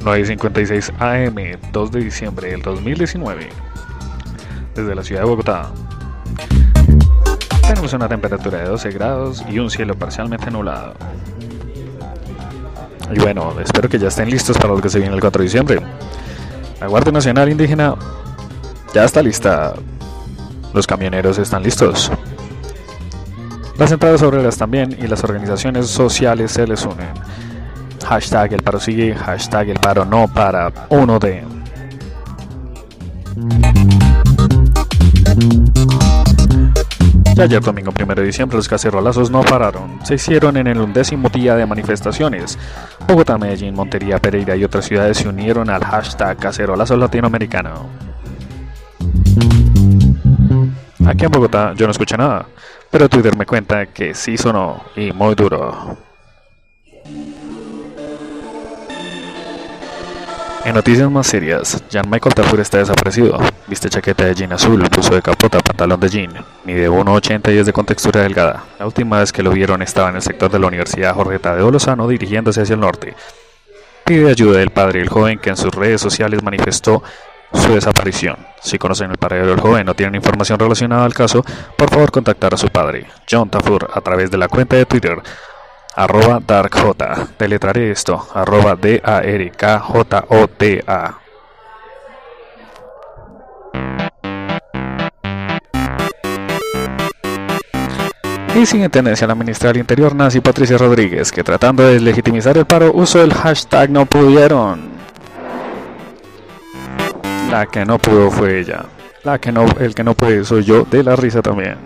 9.56 AM, 2 de diciembre del 2019, desde la ciudad de Bogotá. Tenemos una temperatura de 12 grados y un cielo parcialmente nublado. Y bueno, espero que ya estén listos para lo que se viene el 4 de diciembre. La Guardia Nacional Indígena ya está lista. Los camioneros están listos. Las entradas obreras también y las organizaciones sociales se les unen. Hashtag el paro sigue, hashtag el paro no para uno de. Ya ayer domingo 1 de diciembre los cacerolazos no pararon. Se hicieron en el undécimo día de manifestaciones. Bogotá, Medellín, Montería, Pereira y otras ciudades se unieron al hashtag cacerolazo latinoamericano. Aquí en Bogotá yo no escuché nada, pero Twitter me cuenta que sí sonó y muy duro. En noticias más serias, Jan Michael Tafur está desaparecido. Viste chaqueta de jean azul, puso de capota, pantalón de jean, ni de 1,80 y es de contextura delgada. La última vez que lo vieron estaba en el sector de la Universidad Jorge Tadeo Lozano dirigiéndose hacia el norte. Pide ayuda del padre del joven que en sus redes sociales manifestó su desaparición. Si conocen el paradero del joven o tienen información relacionada al caso, por favor contactar a su padre, John Tafur, a través de la cuenta de Twitter arroba darkj. Deletraré esto, arroba D-A-R-K-J-O-T-A. Y sin tendencia la ministra del Interior, Nancy Patricia Rodríguez, que tratando de legitimizar el paro usó el hashtag no pudieron. La que no pudo fue ella. La que no, el que no puede soy yo, de la risa también.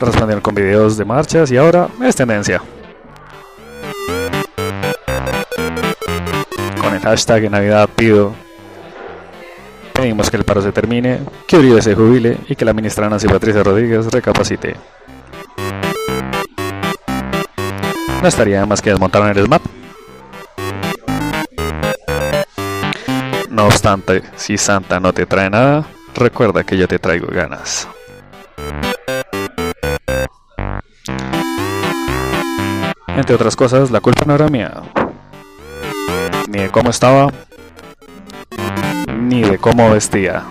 Respondieron con videos de marchas y ahora es tendencia. Con el hashtag Navidad pido. Pedimos que el paro se termine, que Uribe se jubile y que la ministra Nancy Patricia Rodríguez recapacite. No estaría más que desmontar el SMAT. No obstante, si Santa no te trae nada, recuerda que yo te traigo ganas. Entre otras cosas, la culpa no era mía. Ni de cómo estaba, ni de cómo vestía.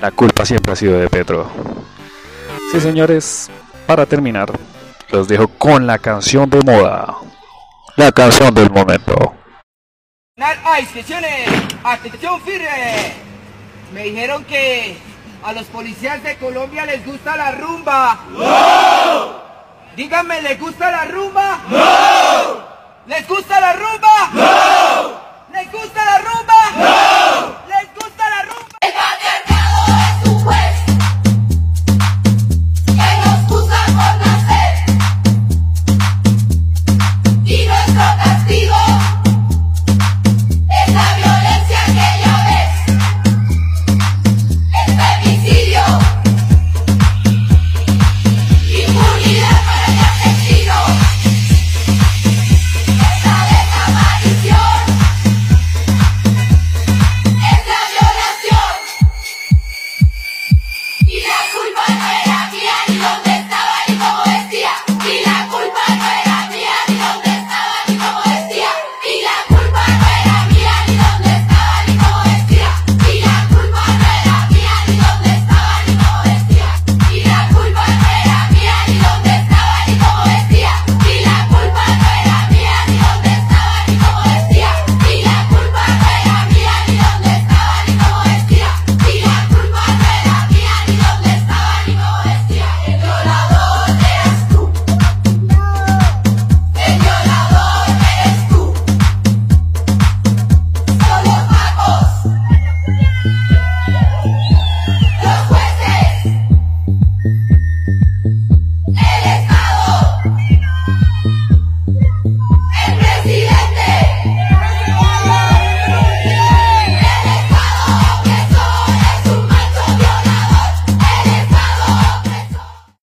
La culpa siempre ha sido de Petro. Sí, señores, para terminar, los dejo con la canción de moda. La canción del momento. Atención firme. Me dijeron que a los policías de Colombia les gusta la rumba. ¡No! Díganme, ¿les gusta la rumba? ¡No! ¿Les gusta la rumba? ¡No! ¿Les gusta la rumba?